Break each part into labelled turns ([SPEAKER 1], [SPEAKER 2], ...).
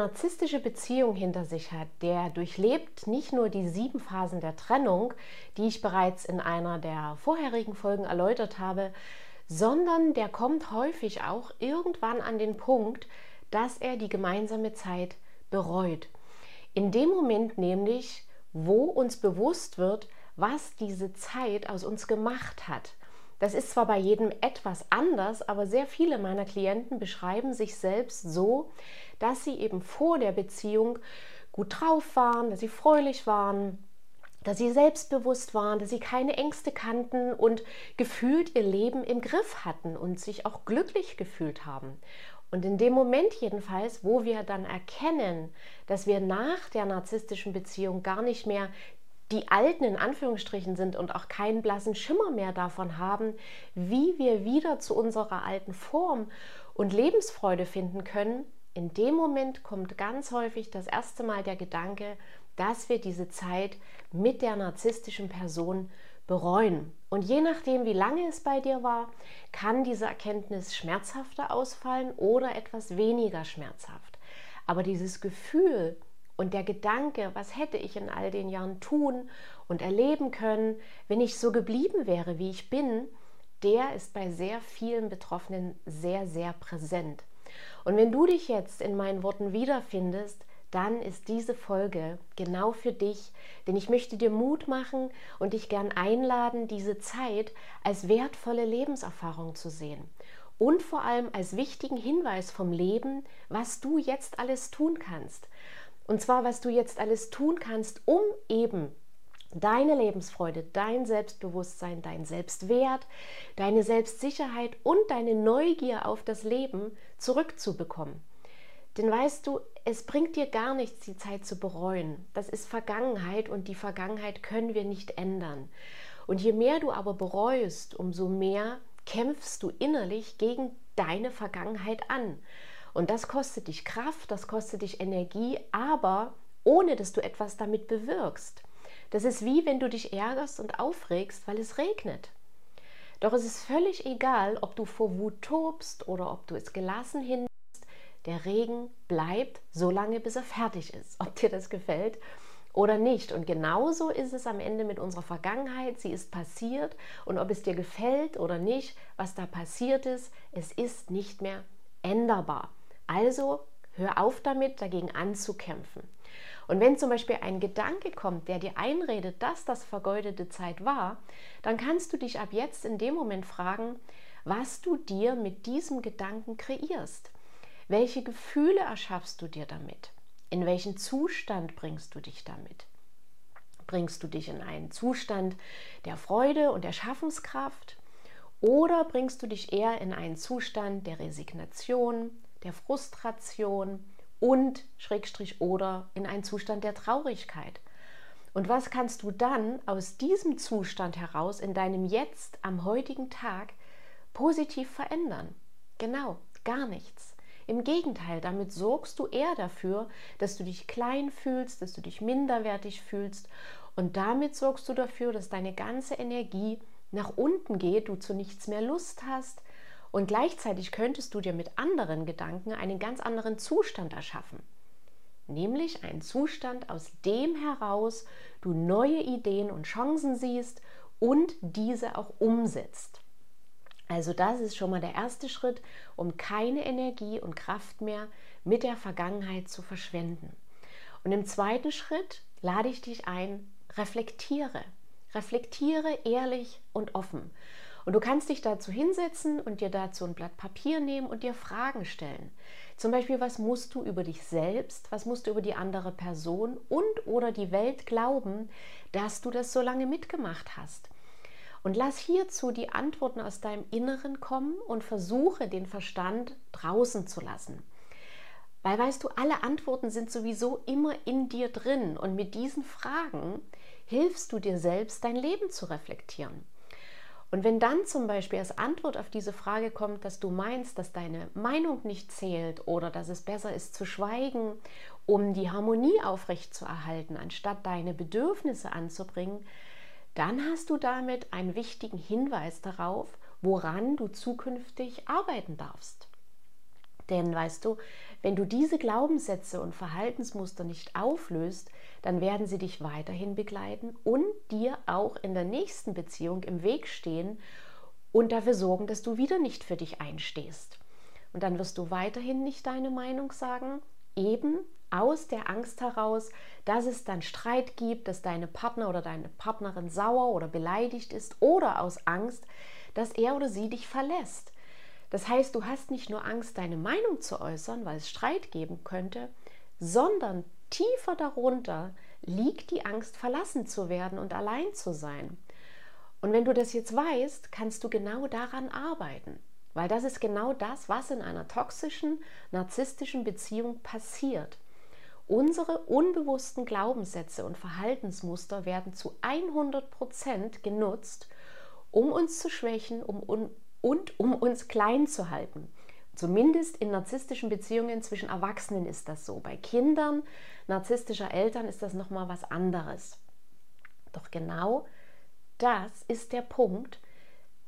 [SPEAKER 1] Narzisstische Beziehung hinter sich hat, der durchlebt nicht nur die sieben Phasen der Trennung, die ich bereits in einer der vorherigen Folgen erläutert habe, sondern der kommt häufig auch irgendwann an den Punkt, dass er die gemeinsame Zeit bereut. In dem Moment nämlich, wo uns bewusst wird, was diese Zeit aus uns gemacht hat. Das ist zwar bei jedem etwas anders, aber sehr viele meiner Klienten beschreiben sich selbst so, dass sie eben vor der Beziehung gut drauf waren, dass sie fröhlich waren, dass sie selbstbewusst waren, dass sie keine Ängste kannten und gefühlt ihr Leben im Griff hatten und sich auch glücklich gefühlt haben. Und in dem Moment jedenfalls, wo wir dann erkennen, dass wir nach der narzisstischen Beziehung gar nicht mehr die Alten in Anführungsstrichen sind und auch keinen blassen Schimmer mehr davon haben, wie wir wieder zu unserer alten Form und Lebensfreude finden können, in dem Moment kommt ganz häufig das erste Mal der Gedanke, dass wir diese Zeit mit der narzisstischen Person bereuen. Und je nachdem, wie lange es bei dir war, kann diese Erkenntnis schmerzhafter ausfallen oder etwas weniger schmerzhaft. Aber dieses Gefühl, und der Gedanke, was hätte ich in all den Jahren tun und erleben können, wenn ich so geblieben wäre, wie ich bin, der ist bei sehr vielen Betroffenen sehr, sehr präsent. Und wenn du dich jetzt in meinen Worten wiederfindest, dann ist diese Folge genau für dich, denn ich möchte dir Mut machen und dich gern einladen, diese Zeit als wertvolle Lebenserfahrung zu sehen und vor allem als wichtigen Hinweis vom Leben, was du jetzt alles tun kannst. Und zwar, was du jetzt alles tun kannst, um eben deine Lebensfreude, dein Selbstbewusstsein, dein Selbstwert, deine Selbstsicherheit und deine Neugier auf das Leben zurückzubekommen. Denn weißt du, es bringt dir gar nichts, die Zeit zu bereuen. Das ist Vergangenheit und die Vergangenheit können wir nicht ändern. Und je mehr du aber bereust, umso mehr kämpfst du innerlich gegen deine Vergangenheit an. Und das kostet dich Kraft, das kostet dich Energie, aber ohne dass du etwas damit bewirkst. Das ist wie wenn du dich ärgerst und aufregst, weil es regnet. Doch es ist völlig egal, ob du vor Wut tobst oder ob du es gelassen hinnimmst. Der Regen bleibt so lange, bis er fertig ist. Ob dir das gefällt oder nicht. Und genauso ist es am Ende mit unserer Vergangenheit. Sie ist passiert und ob es dir gefällt oder nicht, was da passiert ist, es ist nicht mehr änderbar. Also hör auf damit, dagegen anzukämpfen. Und wenn zum Beispiel ein Gedanke kommt, der dir einredet, dass das vergeudete Zeit war, dann kannst du dich ab jetzt in dem Moment fragen, was du dir mit diesem Gedanken kreierst. Welche Gefühle erschaffst du dir damit? In welchen Zustand bringst du dich damit? Bringst du dich in einen Zustand der Freude und der Schaffenskraft? Oder bringst du dich eher in einen Zustand der Resignation, der Frustration und Schrägstrich oder in einen Zustand der Traurigkeit. Und was kannst du dann aus diesem Zustand heraus in deinem Jetzt am heutigen Tag positiv verändern? Genau, gar nichts. Im Gegenteil, damit sorgst du eher dafür, dass du dich klein fühlst, dass du dich minderwertig fühlst und damit sorgst du dafür, dass deine ganze Energie nach unten geht, du zu nichts mehr Lust hast, und gleichzeitig könntest du dir mit anderen Gedanken einen ganz anderen Zustand erschaffen. Nämlich einen Zustand, aus dem heraus du neue Ideen und Chancen siehst und diese auch umsetzt. Also das ist schon mal der erste Schritt, um keine Energie und Kraft mehr mit der Vergangenheit zu verschwenden. Und im zweiten Schritt lade ich dich ein, reflektiere. Reflektiere ehrlich und offen. Und du kannst dich dazu hinsetzen und dir dazu ein Blatt Papier nehmen und dir Fragen stellen. Zum Beispiel, was musst du über dich selbst, was musst du über die andere Person und oder die Welt glauben, dass du das so lange mitgemacht hast. Und lass hierzu die Antworten aus deinem Inneren kommen und versuche den Verstand draußen zu lassen. Weil weißt du, alle Antworten sind sowieso immer in dir drin und mit diesen Fragen hilfst du dir selbst, dein Leben zu reflektieren. Und wenn dann zum Beispiel als Antwort auf diese Frage kommt, dass du meinst, dass deine Meinung nicht zählt oder dass es besser ist zu schweigen, um die Harmonie aufrechtzuerhalten, anstatt deine Bedürfnisse anzubringen, dann hast du damit einen wichtigen Hinweis darauf, woran du zukünftig arbeiten darfst. Denn weißt du, wenn du diese Glaubenssätze und Verhaltensmuster nicht auflöst, dann werden sie dich weiterhin begleiten und dir auch in der nächsten Beziehung im Weg stehen und dafür sorgen, dass du wieder nicht für dich einstehst. Und dann wirst du weiterhin nicht deine Meinung sagen, eben aus der Angst heraus, dass es dann Streit gibt, dass deine Partner oder deine Partnerin sauer oder beleidigt ist oder aus Angst, dass er oder sie dich verlässt. Das heißt, du hast nicht nur Angst, deine Meinung zu äußern, weil es Streit geben könnte, sondern tiefer darunter liegt die Angst, verlassen zu werden und allein zu sein. Und wenn du das jetzt weißt, kannst du genau daran arbeiten, weil das ist genau das, was in einer toxischen, narzisstischen Beziehung passiert. Unsere unbewussten Glaubenssätze und Verhaltensmuster werden zu 100 Prozent genutzt, um uns zu schwächen um, und um uns klein zu halten. Zumindest in narzisstischen Beziehungen zwischen Erwachsenen ist das so. Bei Kindern narzisstischer Eltern ist das nochmal was anderes. Doch genau das ist der Punkt,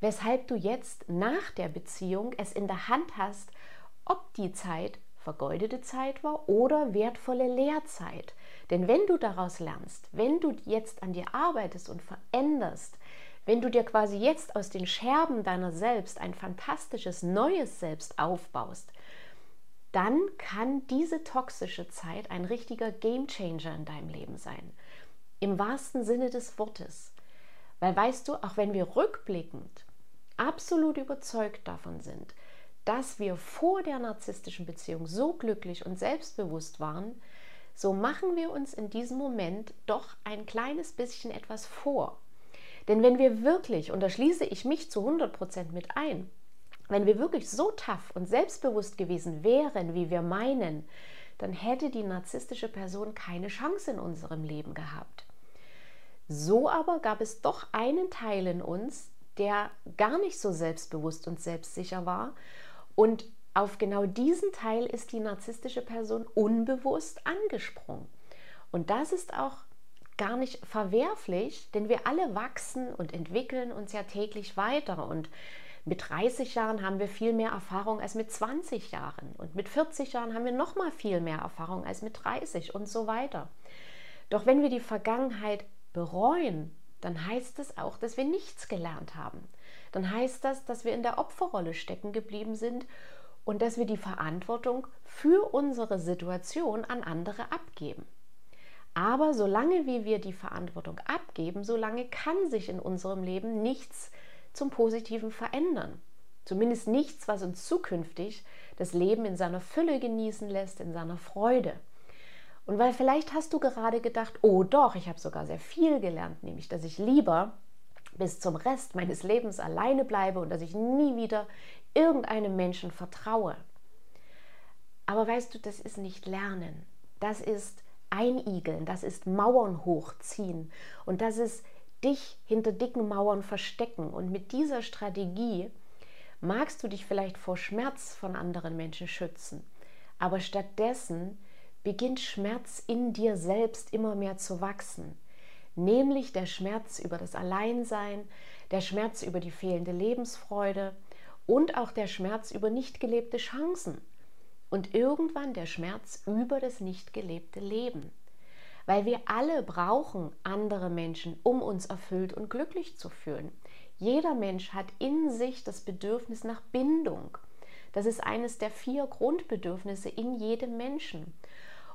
[SPEAKER 1] weshalb du jetzt nach der Beziehung es in der Hand hast, ob die Zeit vergeudete Zeit war oder wertvolle Lehrzeit. Denn wenn du daraus lernst, wenn du jetzt an dir arbeitest und veränderst, wenn du dir quasi jetzt aus den Scherben deiner selbst ein fantastisches neues Selbst aufbaust, dann kann diese toxische Zeit ein richtiger Gamechanger in deinem Leben sein. Im wahrsten Sinne des Wortes. Weil weißt du, auch wenn wir rückblickend absolut überzeugt davon sind, dass wir vor der narzisstischen Beziehung so glücklich und selbstbewusst waren, so machen wir uns in diesem Moment doch ein kleines bisschen etwas vor. Denn wenn wir wirklich, und da schließe ich mich zu 100% mit ein, wenn wir wirklich so tough und selbstbewusst gewesen wären, wie wir meinen, dann hätte die narzisstische Person keine Chance in unserem Leben gehabt. So aber gab es doch einen Teil in uns, der gar nicht so selbstbewusst und selbstsicher war. Und auf genau diesen Teil ist die narzisstische Person unbewusst angesprungen. Und das ist auch gar nicht verwerflich, denn wir alle wachsen und entwickeln uns ja täglich weiter. Und mit 30 Jahren haben wir viel mehr Erfahrung als mit 20 Jahren. Und mit 40 Jahren haben wir noch mal viel mehr Erfahrung als mit 30 und so weiter. Doch wenn wir die Vergangenheit bereuen, dann heißt es auch, dass wir nichts gelernt haben. Dann heißt das, dass wir in der Opferrolle stecken geblieben sind und dass wir die Verantwortung für unsere Situation an andere abgeben. Aber solange wie wir die Verantwortung abgeben, solange kann sich in unserem Leben nichts zum Positiven verändern. Zumindest nichts, was uns zukünftig das Leben in seiner Fülle genießen lässt, in seiner Freude. Und weil vielleicht hast du gerade gedacht, oh doch, ich habe sogar sehr viel gelernt, nämlich dass ich lieber bis zum Rest meines Lebens alleine bleibe und dass ich nie wieder irgendeinem Menschen vertraue. Aber weißt du, das ist nicht Lernen. Das ist Einigeln, das ist Mauern hochziehen und das ist dich hinter dicken Mauern verstecken. Und mit dieser Strategie magst du dich vielleicht vor Schmerz von anderen Menschen schützen. Aber stattdessen beginnt Schmerz in dir selbst immer mehr zu wachsen. Nämlich der Schmerz über das Alleinsein, der Schmerz über die fehlende Lebensfreude und auch der Schmerz über nicht gelebte Chancen und irgendwann der Schmerz über das nicht gelebte Leben. Weil wir alle brauchen andere Menschen, um uns erfüllt und glücklich zu fühlen. Jeder Mensch hat in sich das Bedürfnis nach Bindung. Das ist eines der vier Grundbedürfnisse in jedem Menschen.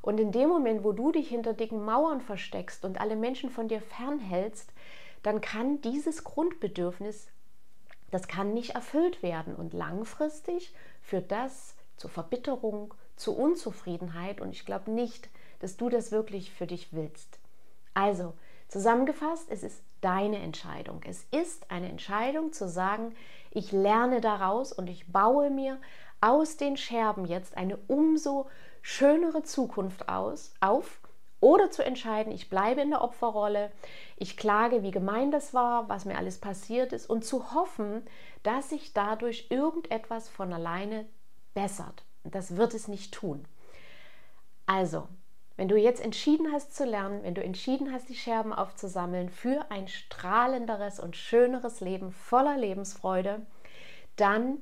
[SPEAKER 1] Und in dem Moment, wo du dich hinter dicken Mauern versteckst und alle Menschen von dir fernhältst, dann kann dieses Grundbedürfnis das kann nicht erfüllt werden und langfristig führt das zu Verbitterung, zu Unzufriedenheit und ich glaube nicht, dass du das wirklich für dich willst. Also, zusammengefasst, es ist deine Entscheidung. Es ist eine Entscheidung zu sagen, ich lerne daraus und ich baue mir aus den Scherben jetzt eine umso schönere Zukunft aus, auf oder zu entscheiden, ich bleibe in der Opferrolle, ich klage, wie gemein das war, was mir alles passiert ist und zu hoffen, dass sich dadurch irgendetwas von alleine bessert. Das wird es nicht tun. Also, wenn du jetzt entschieden hast zu lernen, wenn du entschieden hast, die Scherben aufzusammeln für ein strahlenderes und schöneres Leben voller Lebensfreude, dann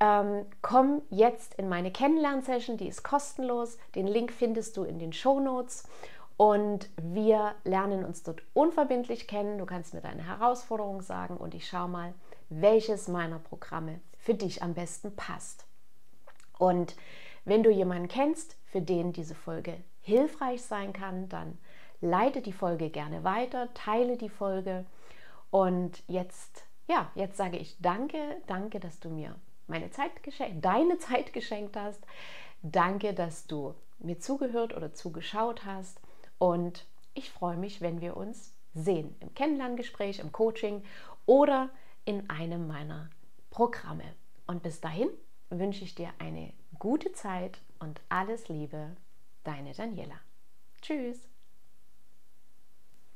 [SPEAKER 1] ähm, komm jetzt in meine Kennenlernsession, die ist kostenlos. Den Link findest du in den Show Notes. Und wir lernen uns dort unverbindlich kennen. Du kannst mir deine Herausforderung sagen und ich schaue mal, welches meiner Programme für dich am besten passt. Und wenn du jemanden kennst, für den diese Folge hilfreich sein kann, dann leite die Folge gerne weiter, teile die Folge. Und jetzt, ja, jetzt sage ich danke, danke, dass du mir meine Zeit geschenkt, deine Zeit geschenkt hast. Danke, dass du mir zugehört oder zugeschaut hast. Und ich freue mich, wenn wir uns sehen im Kennenlerngespräch, im Coaching oder in einem meiner Programme. Und bis dahin wünsche ich dir eine gute Zeit und alles Liebe, deine Daniela. Tschüss.